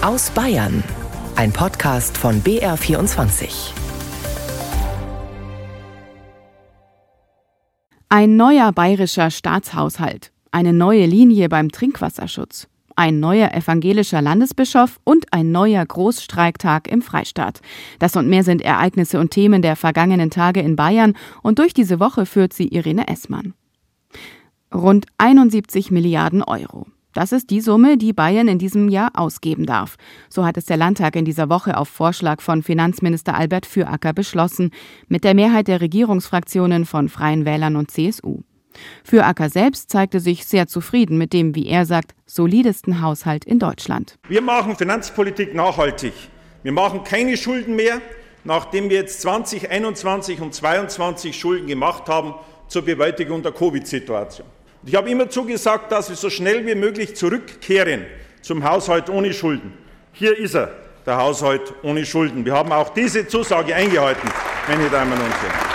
Aus Bayern. Ein Podcast von BR24. Ein neuer bayerischer Staatshaushalt. Eine neue Linie beim Trinkwasserschutz. Ein neuer evangelischer Landesbischof und ein neuer Großstreiktag im Freistaat. Das und mehr sind Ereignisse und Themen der vergangenen Tage in Bayern und durch diese Woche führt sie Irene Essmann. Rund 71 Milliarden Euro. Das ist die Summe, die Bayern in diesem Jahr ausgeben darf. So hat es der Landtag in dieser Woche auf Vorschlag von Finanzminister Albert Füracker beschlossen, mit der Mehrheit der Regierungsfraktionen von Freien Wählern und CSU. Füracker selbst zeigte sich sehr zufrieden mit dem, wie er sagt, solidesten Haushalt in Deutschland. Wir machen Finanzpolitik nachhaltig. Wir machen keine Schulden mehr, nachdem wir jetzt 2021 und 2022 Schulden gemacht haben zur Bewältigung der Covid-Situation. Ich habe immer zugesagt, dass wir so schnell wie möglich zurückkehren zum Haushalt ohne Schulden. Hier ist er, der Haushalt ohne Schulden. Wir haben auch diese Zusage eingehalten, meine Damen und Herren.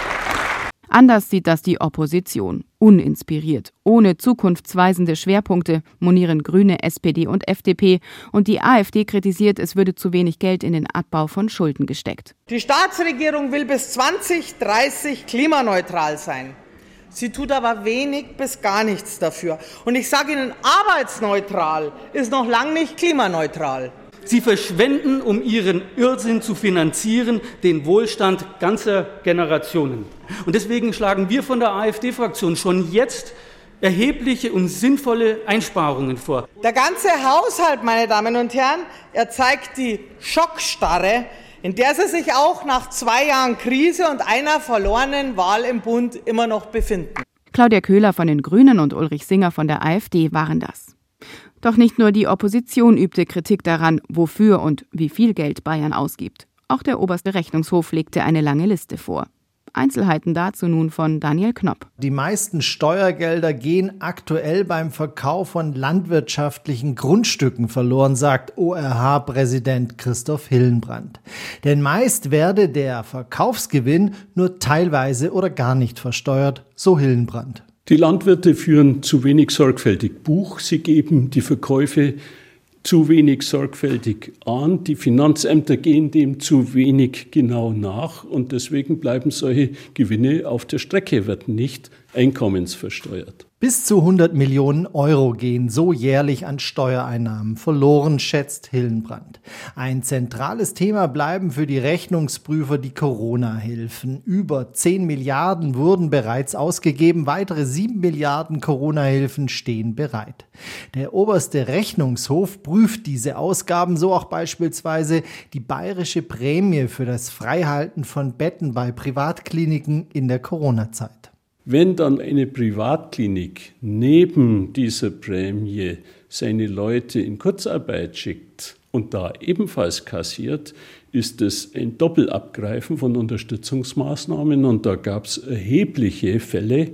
Anders sieht das die Opposition. Uninspiriert, ohne zukunftsweisende Schwerpunkte monieren Grüne, SPD und FDP. Und die AfD kritisiert, es würde zu wenig Geld in den Abbau von Schulden gesteckt. Die Staatsregierung will bis 2030 klimaneutral sein. Sie tut aber wenig bis gar nichts dafür. Und ich sage Ihnen, arbeitsneutral ist noch lang nicht klimaneutral. Sie verschwenden, um ihren Irrsinn zu finanzieren, den Wohlstand ganzer Generationen. Und deswegen schlagen wir von der AfD-Fraktion schon jetzt erhebliche und sinnvolle Einsparungen vor. Der ganze Haushalt, meine Damen und Herren, er zeigt die Schockstarre, in der sie sich auch nach zwei Jahren Krise und einer verlorenen Wahl im Bund immer noch befinden. Claudia Köhler von den Grünen und Ulrich Singer von der AfD waren das. Doch nicht nur die Opposition übte Kritik daran, wofür und wie viel Geld Bayern ausgibt. Auch der oberste Rechnungshof legte eine lange Liste vor. Einzelheiten dazu nun von Daniel Knopp. Die meisten Steuergelder gehen aktuell beim Verkauf von landwirtschaftlichen Grundstücken verloren, sagt ORH-Präsident Christoph Hillenbrand. Denn meist werde der Verkaufsgewinn nur teilweise oder gar nicht versteuert, so Hillenbrand. Die Landwirte führen zu wenig sorgfältig Buch. Sie geben die Verkäufe zu wenig sorgfältig an. Die Finanzämter gehen dem zu wenig genau nach und deswegen bleiben solche Gewinne auf der Strecke, werden nicht einkommensversteuert. Bis zu 100 Millionen Euro gehen so jährlich an Steuereinnahmen verloren, schätzt Hillenbrand. Ein zentrales Thema bleiben für die Rechnungsprüfer die Corona-Hilfen. Über 10 Milliarden wurden bereits ausgegeben, weitere 7 Milliarden Corona-Hilfen stehen bereit. Der oberste Rechnungshof prüft diese Ausgaben, so auch beispielsweise die bayerische Prämie für das Freihalten von Betten bei Privatkliniken in der Corona-Zeit. Wenn dann eine Privatklinik neben dieser Prämie seine Leute in Kurzarbeit schickt und da ebenfalls kassiert, ist es ein Doppelabgreifen von Unterstützungsmaßnahmen und da gab es erhebliche Fälle,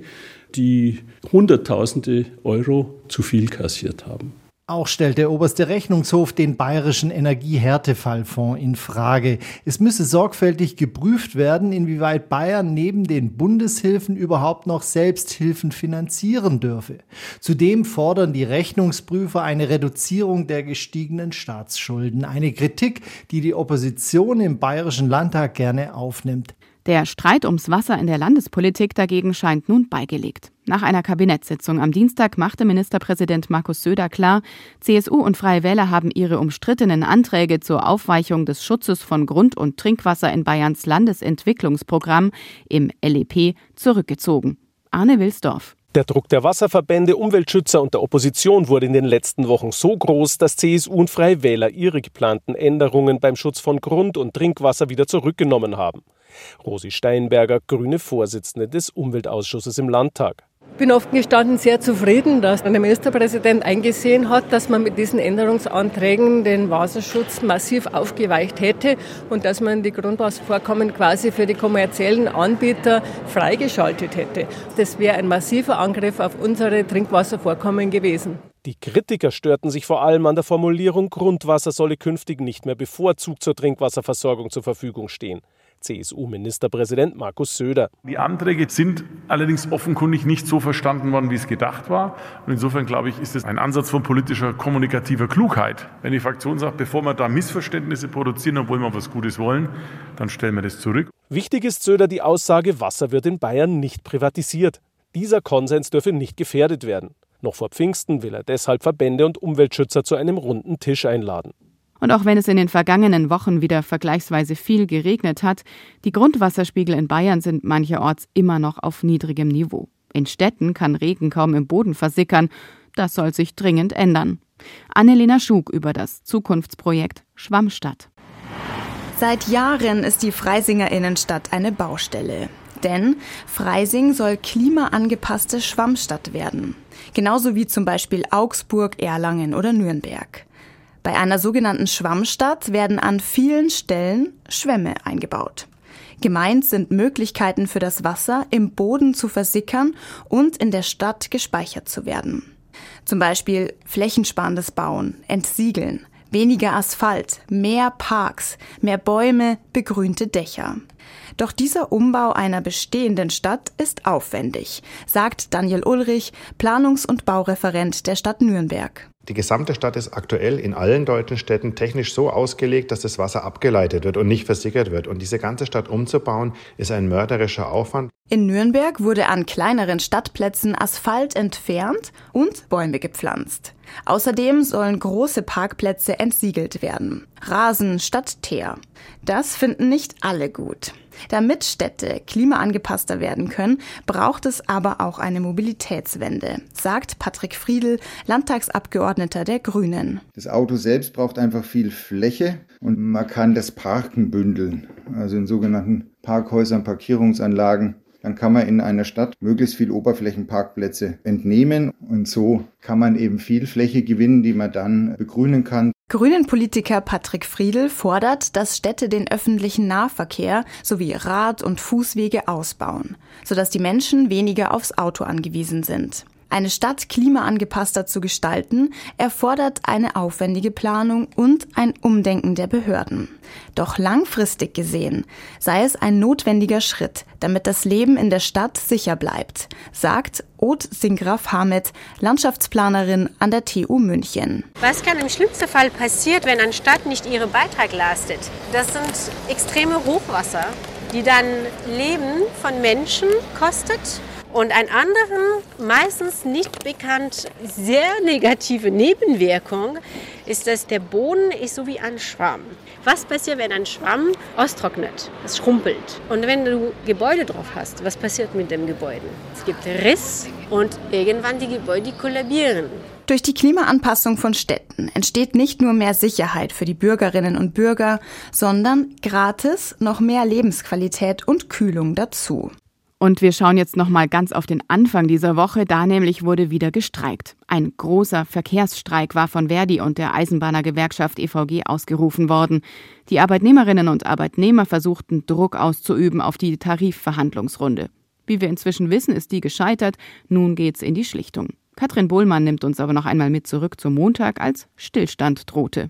die Hunderttausende Euro zu viel kassiert haben. Auch stellt der oberste Rechnungshof den bayerischen Energiehärtefallfonds in Frage. Es müsse sorgfältig geprüft werden, inwieweit Bayern neben den Bundeshilfen überhaupt noch Selbsthilfen finanzieren dürfe. Zudem fordern die Rechnungsprüfer eine Reduzierung der gestiegenen Staatsschulden. Eine Kritik, die die Opposition im bayerischen Landtag gerne aufnimmt. Der Streit ums Wasser in der Landespolitik dagegen scheint nun beigelegt. Nach einer Kabinettssitzung am Dienstag machte Ministerpräsident Markus Söder klar, CSU und Freie Wähler haben ihre umstrittenen Anträge zur Aufweichung des Schutzes von Grund- und Trinkwasser in Bayerns Landesentwicklungsprogramm im LEP zurückgezogen. Arne Wilsdorf. Der Druck der Wasserverbände, Umweltschützer und der Opposition wurde in den letzten Wochen so groß, dass CSU und Freie Wähler ihre geplanten Änderungen beim Schutz von Grund- und Trinkwasser wieder zurückgenommen haben. Rosi Steinberger, grüne Vorsitzende des Umweltausschusses im Landtag. Ich bin offen gestanden sehr zufrieden, dass der Ministerpräsident eingesehen hat, dass man mit diesen Änderungsanträgen den Wasserschutz massiv aufgeweicht hätte und dass man die Grundwasservorkommen quasi für die kommerziellen Anbieter freigeschaltet hätte. Das wäre ein massiver Angriff auf unsere Trinkwasservorkommen gewesen. Die Kritiker störten sich vor allem an der Formulierung, Grundwasser solle künftig nicht mehr bevorzugt zur Trinkwasserversorgung zur Verfügung stehen. CSU-Ministerpräsident Markus Söder. Die Anträge sind allerdings offenkundig nicht so verstanden worden, wie es gedacht war. Und insofern glaube ich, ist es ein Ansatz von politischer, kommunikativer Klugheit. Wenn die Fraktion sagt, bevor wir da Missverständnisse produzieren, obwohl wir was Gutes wollen, dann stellen wir das zurück. Wichtig ist Söder die Aussage, Wasser wird in Bayern nicht privatisiert. Dieser Konsens dürfe nicht gefährdet werden. Noch vor Pfingsten will er deshalb Verbände und Umweltschützer zu einem runden Tisch einladen. Und auch wenn es in den vergangenen Wochen wieder vergleichsweise viel geregnet hat, die Grundwasserspiegel in Bayern sind mancherorts immer noch auf niedrigem Niveau. In Städten kann Regen kaum im Boden versickern. Das soll sich dringend ändern. Annelena Schug über das Zukunftsprojekt Schwammstadt. Seit Jahren ist die Freisinger Innenstadt eine Baustelle. Denn Freising soll klimaangepasste Schwammstadt werden. Genauso wie zum Beispiel Augsburg, Erlangen oder Nürnberg. Bei einer sogenannten Schwammstadt werden an vielen Stellen Schwämme eingebaut. Gemeint sind Möglichkeiten für das Wasser im Boden zu versickern und in der Stadt gespeichert zu werden. Zum Beispiel flächensparendes Bauen, Entsiegeln, weniger Asphalt, mehr Parks, mehr Bäume, begrünte Dächer. Doch dieser Umbau einer bestehenden Stadt ist aufwendig, sagt Daniel Ulrich, Planungs- und Baureferent der Stadt Nürnberg. Die gesamte Stadt ist aktuell in allen deutschen Städten technisch so ausgelegt, dass das Wasser abgeleitet wird und nicht versickert wird. Und diese ganze Stadt umzubauen, ist ein mörderischer Aufwand. In Nürnberg wurde an kleineren Stadtplätzen Asphalt entfernt und Bäume gepflanzt. Außerdem sollen große Parkplätze entsiegelt werden. Rasen statt Teer. Das finden nicht alle gut. Damit Städte klimaangepasster werden können, braucht es aber auch eine Mobilitätswende, sagt Patrick Friedl, Landtagsabgeordneter der Grünen. Das Auto selbst braucht einfach viel Fläche und man kann das Parken bündeln, also in sogenannten Parkhäusern, Parkierungsanlagen. Dann kann man in einer Stadt möglichst viel Oberflächenparkplätze entnehmen und so kann man eben viel Fläche gewinnen, die man dann begrünen kann. Grünen-Politiker Patrick Friedl fordert, dass Städte den öffentlichen Nahverkehr sowie Rad- und Fußwege ausbauen, sodass die Menschen weniger aufs Auto angewiesen sind. Eine Stadt klimaangepasster zu gestalten, erfordert eine aufwendige Planung und ein Umdenken der Behörden. Doch langfristig gesehen sei es ein notwendiger Schritt, damit das Leben in der Stadt sicher bleibt, sagt Oth Singraf Hamed, Landschaftsplanerin an der TU München. Was kann im schlimmsten Fall passieren, wenn eine Stadt nicht ihren Beitrag leistet? Das sind extreme Hochwasser, die dann Leben von Menschen kostet und ein anderen, meistens nicht bekannt, sehr negative Nebenwirkung ist, dass der Boden ist so wie ein Schwamm. Was passiert, wenn ein Schwamm austrocknet? Es schrumpelt. Und wenn du Gebäude drauf hast, was passiert mit dem Gebäude? Es gibt Riss und irgendwann die Gebäude kollabieren. Durch die Klimaanpassung von Städten entsteht nicht nur mehr Sicherheit für die Bürgerinnen und Bürger, sondern gratis noch mehr Lebensqualität und Kühlung dazu. Und wir schauen jetzt noch mal ganz auf den Anfang dieser Woche, da nämlich wurde wieder gestreikt. Ein großer Verkehrsstreik war von Verdi und der Eisenbahnergewerkschaft EVG ausgerufen worden. Die Arbeitnehmerinnen und Arbeitnehmer versuchten Druck auszuüben auf die Tarifverhandlungsrunde. Wie wir inzwischen wissen, ist die gescheitert. Nun geht's in die Schlichtung. Katrin Bohlmann nimmt uns aber noch einmal mit zurück zum Montag, als Stillstand drohte.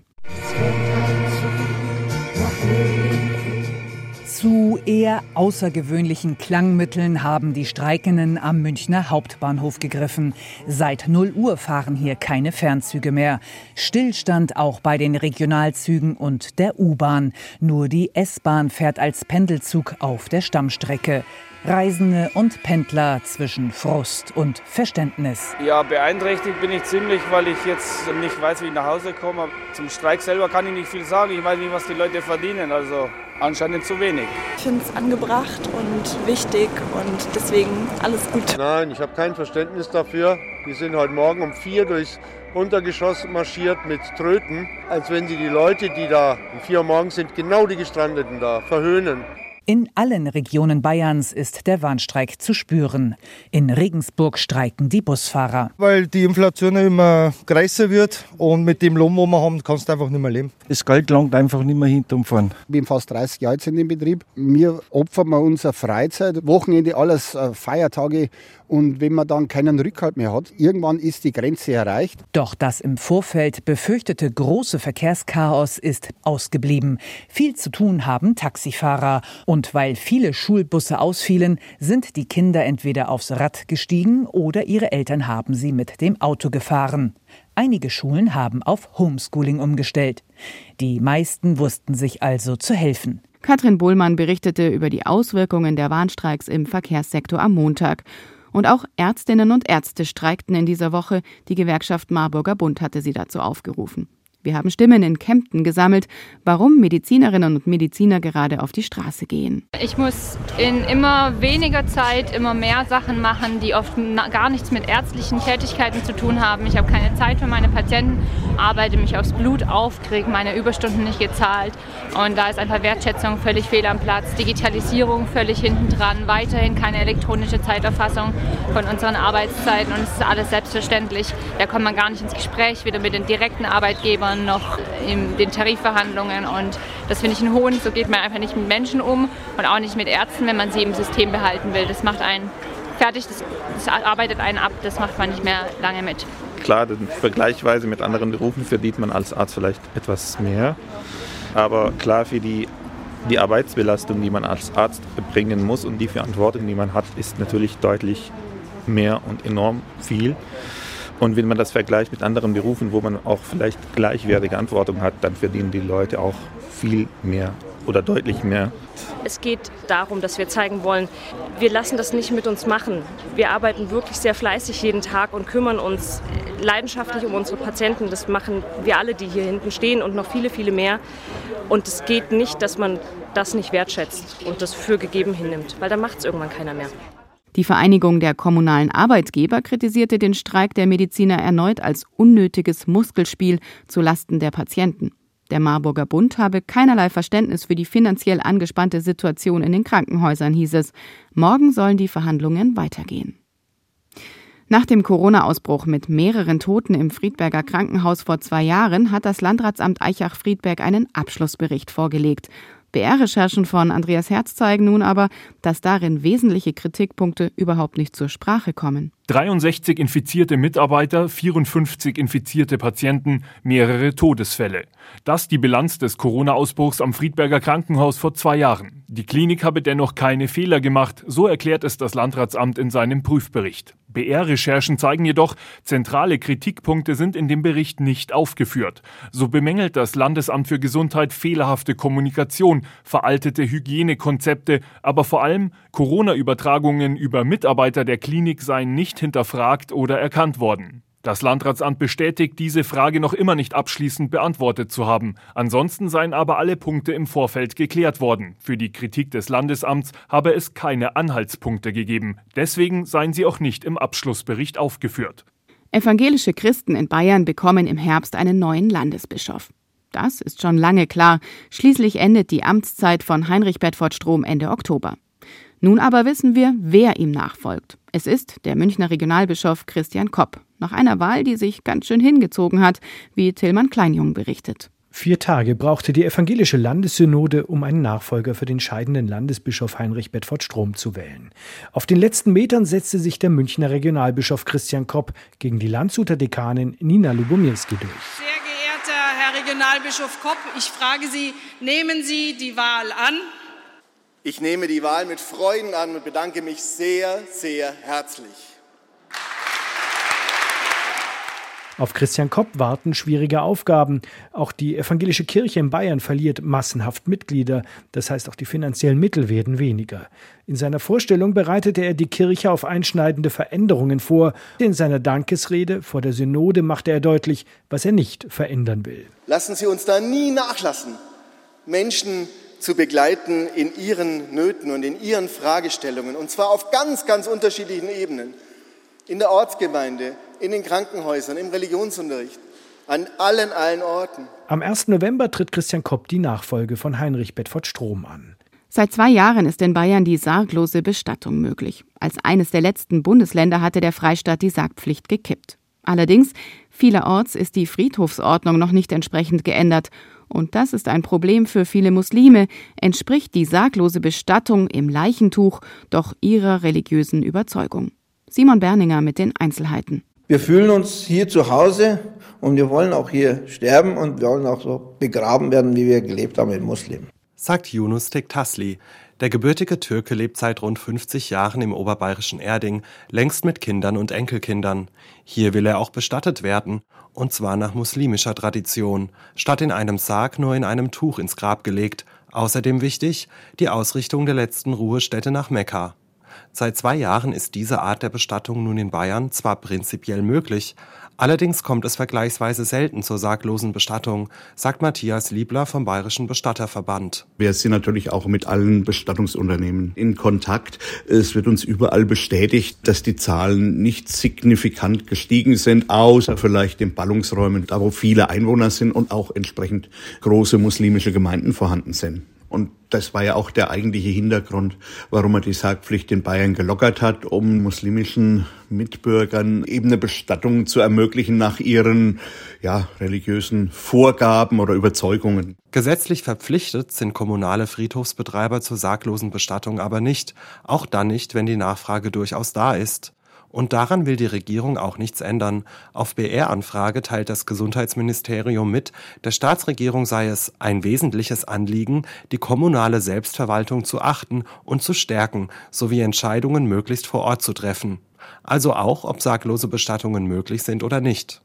Eher außergewöhnlichen Klangmitteln haben die Streikenden am Münchner Hauptbahnhof gegriffen. Seit 0 Uhr fahren hier keine Fernzüge mehr. Stillstand auch bei den Regionalzügen und der U-Bahn. Nur die S-Bahn fährt als Pendelzug auf der Stammstrecke. Reisende und Pendler zwischen Frust und Verständnis. Ja, beeinträchtigt bin ich ziemlich, weil ich jetzt nicht weiß, wie ich nach Hause komme. Zum Streik selber kann ich nicht viel sagen. Ich weiß nicht, was die Leute verdienen. Also anscheinend zu wenig. Ich finde es angebracht und wichtig und deswegen alles gut. Nein, ich habe kein Verständnis dafür. Die sind heute Morgen um vier durchs Untergeschoss marschiert mit Tröten, als wenn sie die Leute, die da um vier Uhr morgens sind, genau die Gestrandeten da verhöhnen. In allen Regionen Bayerns ist der Warnstreik zu spüren. In Regensburg streiken die Busfahrer. Weil die Inflation immer größer wird und mit dem Lohn, wo wir haben, kannst du einfach nicht mehr leben. Das Geld langt einfach nicht mehr hinterm fahren. Ich bin fast 30 Jahre jetzt in dem Betrieb. Wir opfern wir unsere Freizeit, Wochenende, alles äh, Feiertage Und wenn man dann keinen Rückhalt mehr hat, irgendwann ist die Grenze erreicht. Doch das im Vorfeld befürchtete große Verkehrschaos ist ausgeblieben. Viel zu tun haben Taxifahrer. Und weil viele Schulbusse ausfielen, sind die Kinder entweder aufs Rad gestiegen oder ihre Eltern haben sie mit dem Auto gefahren. Einige Schulen haben auf Homeschooling umgestellt. Die meisten wussten sich also zu helfen. Katrin Bohlmann berichtete über die Auswirkungen der Warnstreiks im Verkehrssektor am Montag. Und auch Ärztinnen und Ärzte streikten in dieser Woche. Die Gewerkschaft Marburger Bund hatte sie dazu aufgerufen. Wir haben Stimmen in Kempten gesammelt, warum Medizinerinnen und Mediziner gerade auf die Straße gehen. Ich muss in immer weniger Zeit immer mehr Sachen machen, die oft gar nichts mit ärztlichen Tätigkeiten zu tun haben. Ich habe keine Zeit für meine Patienten, arbeite mich aufs Blut auf, kriege meine Überstunden nicht gezahlt. Und da ist einfach Wertschätzung völlig fehl am Platz, Digitalisierung völlig hinten dran, weiterhin keine elektronische Zeiterfassung von unseren Arbeitszeiten und es ist alles selbstverständlich. Da kommt man gar nicht ins Gespräch, weder mit den direkten Arbeitgebern Jahren noch in den Tarifverhandlungen. Und das finde ich einen hohen. So geht man einfach nicht mit Menschen um und auch nicht mit Ärzten, wenn man sie im System behalten will. Das macht einen fertig, das, das arbeitet einen ab, das macht man nicht mehr lange mit. Klar, vergleichsweise mit anderen Berufen verdient man als Arzt vielleicht etwas mehr. Aber klar, für die, die Arbeitsbelastung, die man als Arzt bringen muss und die Verantwortung, die man hat, ist natürlich deutlich mehr und enorm viel. Und wenn man das vergleicht mit anderen Berufen, wo man auch vielleicht gleichwertige Antwortung hat, dann verdienen die Leute auch viel mehr oder deutlich mehr. Es geht darum, dass wir zeigen wollen, wir lassen das nicht mit uns machen. Wir arbeiten wirklich sehr fleißig jeden Tag und kümmern uns leidenschaftlich um unsere Patienten. Das machen wir alle, die hier hinten stehen und noch viele, viele mehr. Und es geht nicht, dass man das nicht wertschätzt und das für gegeben hinnimmt, weil dann macht es irgendwann keiner mehr. Die Vereinigung der kommunalen Arbeitgeber kritisierte den Streik der Mediziner erneut als unnötiges Muskelspiel zu Lasten der Patienten. Der Marburger Bund habe keinerlei Verständnis für die finanziell angespannte Situation in den Krankenhäusern, hieß es. Morgen sollen die Verhandlungen weitergehen. Nach dem Corona-Ausbruch mit mehreren Toten im Friedberger Krankenhaus vor zwei Jahren hat das Landratsamt Eichach-Friedberg einen Abschlussbericht vorgelegt. BR-Recherchen von Andreas Herz zeigen nun aber, dass darin wesentliche Kritikpunkte überhaupt nicht zur Sprache kommen. 63 infizierte Mitarbeiter, 54 infizierte Patienten, mehrere Todesfälle. Das die Bilanz des Corona-Ausbruchs am Friedberger Krankenhaus vor zwei Jahren. Die Klinik habe dennoch keine Fehler gemacht, so erklärt es das Landratsamt in seinem Prüfbericht. BR-Recherchen zeigen jedoch, zentrale Kritikpunkte sind in dem Bericht nicht aufgeführt. So bemängelt das Landesamt für Gesundheit fehlerhafte Kommunikation, veraltete Hygienekonzepte, aber vor allem Corona-Übertragungen über Mitarbeiter der Klinik seien nicht hinterfragt oder erkannt worden. Das Landratsamt bestätigt, diese Frage noch immer nicht abschließend beantwortet zu haben. Ansonsten seien aber alle Punkte im Vorfeld geklärt worden. Für die Kritik des Landesamts habe es keine Anhaltspunkte gegeben. Deswegen seien sie auch nicht im Abschlussbericht aufgeführt. Evangelische Christen in Bayern bekommen im Herbst einen neuen Landesbischof. Das ist schon lange klar. Schließlich endet die Amtszeit von Heinrich Bedford Strom Ende Oktober. Nun aber wissen wir, wer ihm nachfolgt. Es ist der Münchner Regionalbischof Christian Kopp, nach einer Wahl, die sich ganz schön hingezogen hat, wie Tillmann Kleinjung berichtet. Vier Tage brauchte die evangelische Landessynode, um einen Nachfolger für den scheidenden Landesbischof Heinrich Bedford Strom zu wählen. Auf den letzten Metern setzte sich der Münchner Regionalbischof Christian Kopp gegen die Landshuter Dekanin Nina Lubomirski durch. Sehr geehrter Herr Regionalbischof Kopp, ich frage Sie, nehmen Sie die Wahl an? Ich nehme die Wahl mit Freuden an und bedanke mich sehr, sehr herzlich. Auf Christian Kopp warten schwierige Aufgaben. Auch die evangelische Kirche in Bayern verliert massenhaft Mitglieder. Das heißt, auch die finanziellen Mittel werden weniger. In seiner Vorstellung bereitete er die Kirche auf einschneidende Veränderungen vor. In seiner Dankesrede vor der Synode machte er deutlich, was er nicht verändern will. Lassen Sie uns da nie nachlassen, Menschen zu begleiten in ihren Nöten und in ihren Fragestellungen, und zwar auf ganz, ganz unterschiedlichen Ebenen. In der Ortsgemeinde, in den Krankenhäusern, im Religionsunterricht, an allen, allen Orten. Am 1. November tritt Christian Kopp die Nachfolge von Heinrich Bedford Strom an. Seit zwei Jahren ist in Bayern die sarglose Bestattung möglich. Als eines der letzten Bundesländer hatte der Freistaat die Sargpflicht gekippt. Allerdings, vielerorts ist die Friedhofsordnung noch nicht entsprechend geändert und das ist ein Problem für viele Muslime, entspricht die sarglose Bestattung im Leichentuch doch ihrer religiösen Überzeugung. Simon Berninger mit den Einzelheiten. Wir fühlen uns hier zu Hause und wir wollen auch hier sterben und wir wollen auch so begraben werden, wie wir gelebt haben mit Muslimen. Sagt Yunus Tektasli. Der gebürtige Türke lebt seit rund 50 Jahren im oberbayerischen Erding, längst mit Kindern und Enkelkindern. Hier will er auch bestattet werden, und zwar nach muslimischer Tradition, statt in einem Sarg nur in einem Tuch ins Grab gelegt. Außerdem wichtig, die Ausrichtung der letzten Ruhestätte nach Mekka. Seit zwei Jahren ist diese Art der Bestattung nun in Bayern zwar prinzipiell möglich, allerdings kommt es vergleichsweise selten zur sarglosen Bestattung, sagt Matthias Liebler vom Bayerischen Bestatterverband. Wir sind natürlich auch mit allen Bestattungsunternehmen in Kontakt. Es wird uns überall bestätigt, dass die Zahlen nicht signifikant gestiegen sind, außer vielleicht in Ballungsräumen, da wo viele Einwohner sind und auch entsprechend große muslimische Gemeinden vorhanden sind. Und das war ja auch der eigentliche Hintergrund, warum er die Sargpflicht in Bayern gelockert hat, um muslimischen Mitbürgern eben eine Bestattung zu ermöglichen nach ihren ja, religiösen Vorgaben oder Überzeugungen. Gesetzlich verpflichtet sind kommunale Friedhofsbetreiber zur sarglosen Bestattung aber nicht, auch dann nicht, wenn die Nachfrage durchaus da ist. Und daran will die Regierung auch nichts ändern. Auf BR-Anfrage teilt das Gesundheitsministerium mit, der Staatsregierung sei es ein wesentliches Anliegen, die kommunale Selbstverwaltung zu achten und zu stärken, sowie Entscheidungen möglichst vor Ort zu treffen. Also auch, ob sarglose Bestattungen möglich sind oder nicht.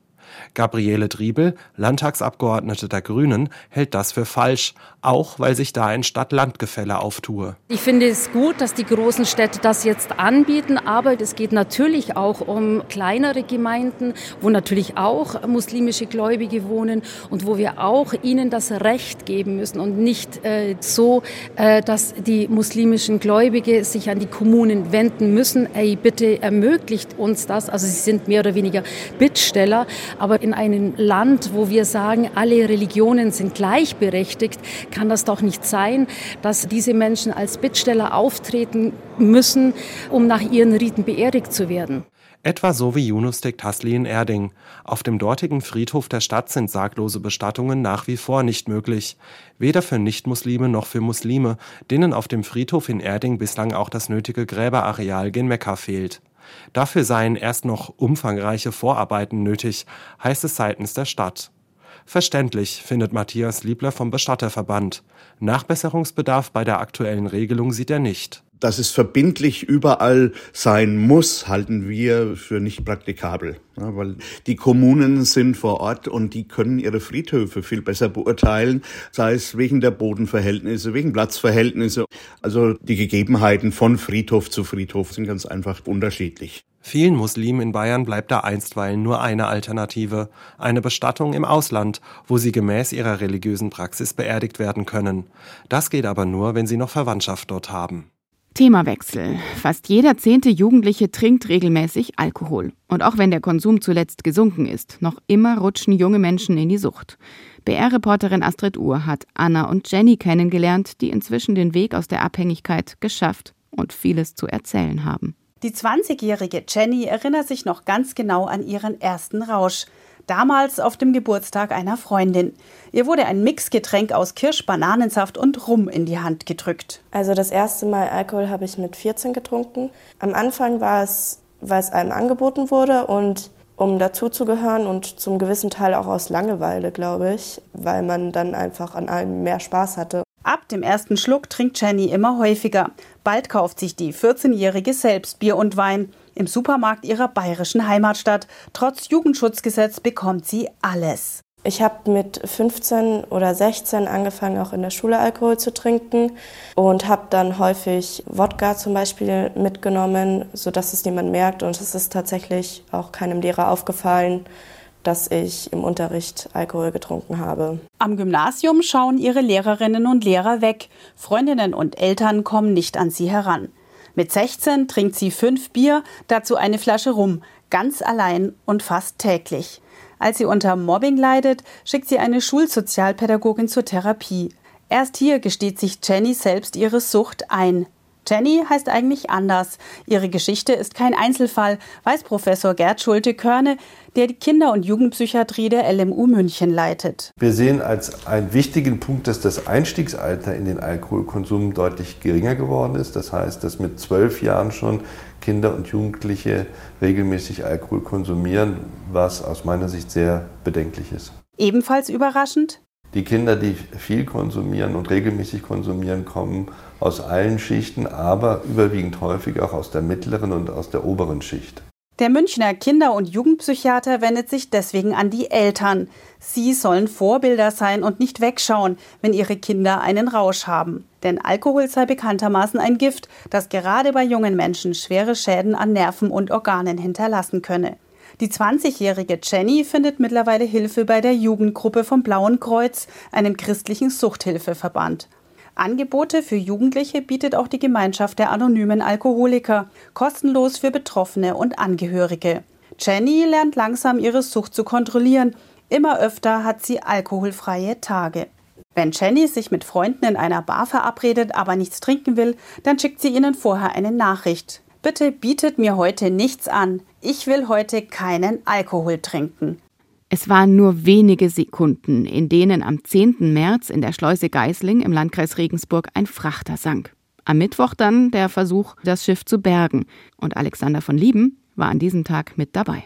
Gabriele Driebel, Landtagsabgeordnete der Grünen, hält das für falsch, auch weil sich da ein Stadt-Land-Gefälle auftue. Ich finde es gut, dass die großen Städte das jetzt anbieten, aber es geht natürlich auch um kleinere Gemeinden, wo natürlich auch muslimische Gläubige wohnen und wo wir auch ihnen das Recht geben müssen und nicht äh, so, äh, dass die muslimischen Gläubige sich an die Kommunen wenden müssen. Ey, bitte ermöglicht uns das. Also sie sind mehr oder weniger Bittsteller, aber in einem Land, wo wir sagen, alle Religionen sind gleichberechtigt, kann das doch nicht sein, dass diese Menschen als Bittsteller auftreten müssen, um nach ihren Riten beerdigt zu werden. Etwa so wie Yunus Tektasli in Erding. Auf dem dortigen Friedhof der Stadt sind sarglose Bestattungen nach wie vor nicht möglich. Weder für Nichtmuslime noch für Muslime, denen auf dem Friedhof in Erding bislang auch das nötige Gräberareal gen Mekka fehlt. Dafür seien erst noch umfangreiche Vorarbeiten nötig, heißt es seitens der Stadt. Verständlich, findet Matthias Liebler vom Bestatterverband. Nachbesserungsbedarf bei der aktuellen Regelung sieht er nicht. Dass es verbindlich überall sein muss, halten wir für nicht praktikabel. Ja, weil die Kommunen sind vor Ort und die können ihre Friedhöfe viel besser beurteilen, sei es wegen der Bodenverhältnisse, wegen Platzverhältnisse. Also die Gegebenheiten von Friedhof zu Friedhof sind ganz einfach unterschiedlich. Vielen Muslimen in Bayern bleibt da einstweilen nur eine Alternative, eine Bestattung im Ausland, wo sie gemäß ihrer religiösen Praxis beerdigt werden können. Das geht aber nur, wenn sie noch Verwandtschaft dort haben. Themawechsel. Fast jeder zehnte Jugendliche trinkt regelmäßig Alkohol. Und auch wenn der Konsum zuletzt gesunken ist, noch immer rutschen junge Menschen in die Sucht. BR-Reporterin Astrid Uhr hat Anna und Jenny kennengelernt, die inzwischen den Weg aus der Abhängigkeit geschafft und vieles zu erzählen haben. Die 20-jährige Jenny erinnert sich noch ganz genau an ihren ersten Rausch. Damals auf dem Geburtstag einer Freundin. Ihr wurde ein Mixgetränk aus Kirsch, Bananensaft und Rum in die Hand gedrückt. Also das erste Mal Alkohol habe ich mit 14 getrunken. Am Anfang war es, weil es einem angeboten wurde und um dazuzugehören und zum gewissen Teil auch aus Langeweile, glaube ich, weil man dann einfach an allem mehr Spaß hatte. Ab dem ersten Schluck trinkt Jenny immer häufiger. Bald kauft sich die 14-Jährige selbst Bier und Wein. Im Supermarkt ihrer bayerischen Heimatstadt. Trotz Jugendschutzgesetz bekommt sie alles. Ich habe mit 15 oder 16 angefangen, auch in der Schule Alkohol zu trinken und habe dann häufig Wodka zum Beispiel mitgenommen, sodass es niemand merkt. Und es ist tatsächlich auch keinem Lehrer aufgefallen dass ich im Unterricht Alkohol getrunken habe. Am Gymnasium schauen ihre Lehrerinnen und Lehrer weg. Freundinnen und Eltern kommen nicht an sie heran. Mit 16 trinkt sie fünf Bier, dazu eine Flasche Rum, ganz allein und fast täglich. Als sie unter Mobbing leidet, schickt sie eine Schulsozialpädagogin zur Therapie. Erst hier gesteht sich Jenny selbst ihre Sucht ein. Jenny heißt eigentlich anders. Ihre Geschichte ist kein Einzelfall, weiß Professor Gerd Schulte-Körne, der die Kinder- und Jugendpsychiatrie der LMU München leitet. Wir sehen als einen wichtigen Punkt, dass das Einstiegsalter in den Alkoholkonsum deutlich geringer geworden ist. Das heißt, dass mit zwölf Jahren schon Kinder und Jugendliche regelmäßig Alkohol konsumieren, was aus meiner Sicht sehr bedenklich ist. Ebenfalls überraschend? Die Kinder, die viel konsumieren und regelmäßig konsumieren, kommen aus allen Schichten, aber überwiegend häufig auch aus der mittleren und aus der oberen Schicht. Der Münchner Kinder- und Jugendpsychiater wendet sich deswegen an die Eltern. Sie sollen Vorbilder sein und nicht wegschauen, wenn ihre Kinder einen Rausch haben. Denn Alkohol sei bekanntermaßen ein Gift, das gerade bei jungen Menschen schwere Schäden an Nerven und Organen hinterlassen könne. Die 20-jährige Jenny findet mittlerweile Hilfe bei der Jugendgruppe vom Blauen Kreuz, einem christlichen Suchthilfeverband. Angebote für Jugendliche bietet auch die Gemeinschaft der anonymen Alkoholiker, kostenlos für Betroffene und Angehörige. Jenny lernt langsam ihre Sucht zu kontrollieren. Immer öfter hat sie alkoholfreie Tage. Wenn Jenny sich mit Freunden in einer Bar verabredet, aber nichts trinken will, dann schickt sie ihnen vorher eine Nachricht. Bitte bietet mir heute nichts an. Ich will heute keinen Alkohol trinken. Es waren nur wenige Sekunden, in denen am 10. März in der Schleuse Geißling im Landkreis Regensburg ein Frachter sank. Am Mittwoch dann der Versuch, das Schiff zu bergen. Und Alexander von Lieben war an diesem Tag mit dabei.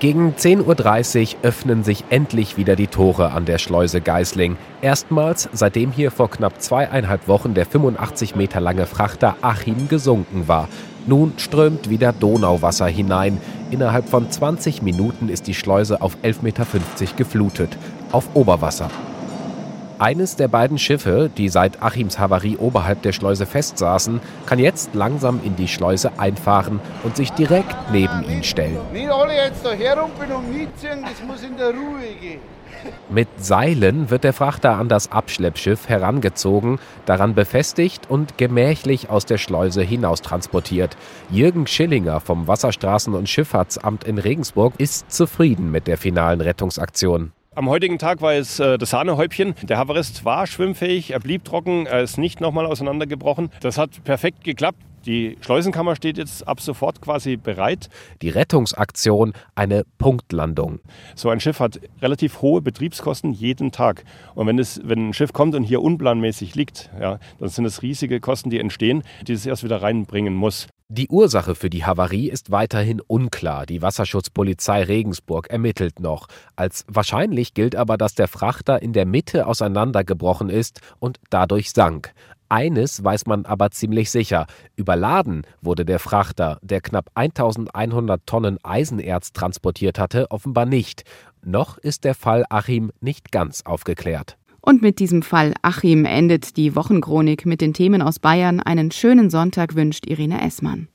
Gegen 10.30 Uhr öffnen sich endlich wieder die Tore an der Schleuse Geißling. Erstmals, seitdem hier vor knapp zweieinhalb Wochen der 85 Meter lange Frachter Achim gesunken war. Nun strömt wieder Donauwasser hinein. Innerhalb von 20 Minuten ist die Schleuse auf 11,50 Meter geflutet. Auf Oberwasser. Eines der beiden Schiffe, die seit Achims Havarie oberhalb der Schleuse festsaßen, kann jetzt langsam in die Schleuse einfahren und sich direkt neben ihn stellen. Nicht alle jetzt da herumpeln und mitziehen, das muss in der Ruhe gehen. Mit Seilen wird der Frachter an das Abschleppschiff herangezogen, daran befestigt und gemächlich aus der Schleuse hinaus transportiert. Jürgen Schillinger vom Wasserstraßen- und Schifffahrtsamt in Regensburg ist zufrieden mit der finalen Rettungsaktion. Am heutigen Tag war es äh, das Sahnehäubchen. Der Havarist war schwimmfähig, er blieb trocken, er ist nicht nochmal auseinandergebrochen. Das hat perfekt geklappt. Die Schleusenkammer steht jetzt ab sofort quasi bereit. Die Rettungsaktion eine Punktlandung. So ein Schiff hat relativ hohe Betriebskosten jeden Tag. Und wenn, es, wenn ein Schiff kommt und hier unplanmäßig liegt, ja, dann sind es riesige Kosten, die entstehen, die es erst wieder reinbringen muss. Die Ursache für die Havarie ist weiterhin unklar. Die Wasserschutzpolizei Regensburg ermittelt noch. Als wahrscheinlich gilt aber, dass der Frachter in der Mitte auseinandergebrochen ist und dadurch sank. Eines weiß man aber ziemlich sicher. Überladen wurde der Frachter, der knapp 1100 Tonnen Eisenerz transportiert hatte, offenbar nicht. Noch ist der Fall Achim nicht ganz aufgeklärt. Und mit diesem Fall Achim endet die Wochenchronik mit den Themen aus Bayern. Einen schönen Sonntag wünscht Irene Essmann.